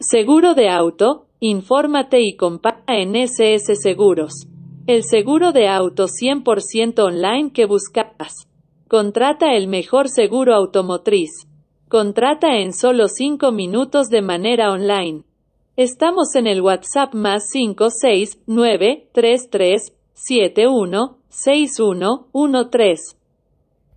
Seguro de auto, infórmate y compara en SS Seguros. El seguro de auto 100% online que buscas. Contrata el mejor seguro automotriz. Contrata en solo 5 minutos de manera online. Estamos en el WhatsApp más 569 33 6113.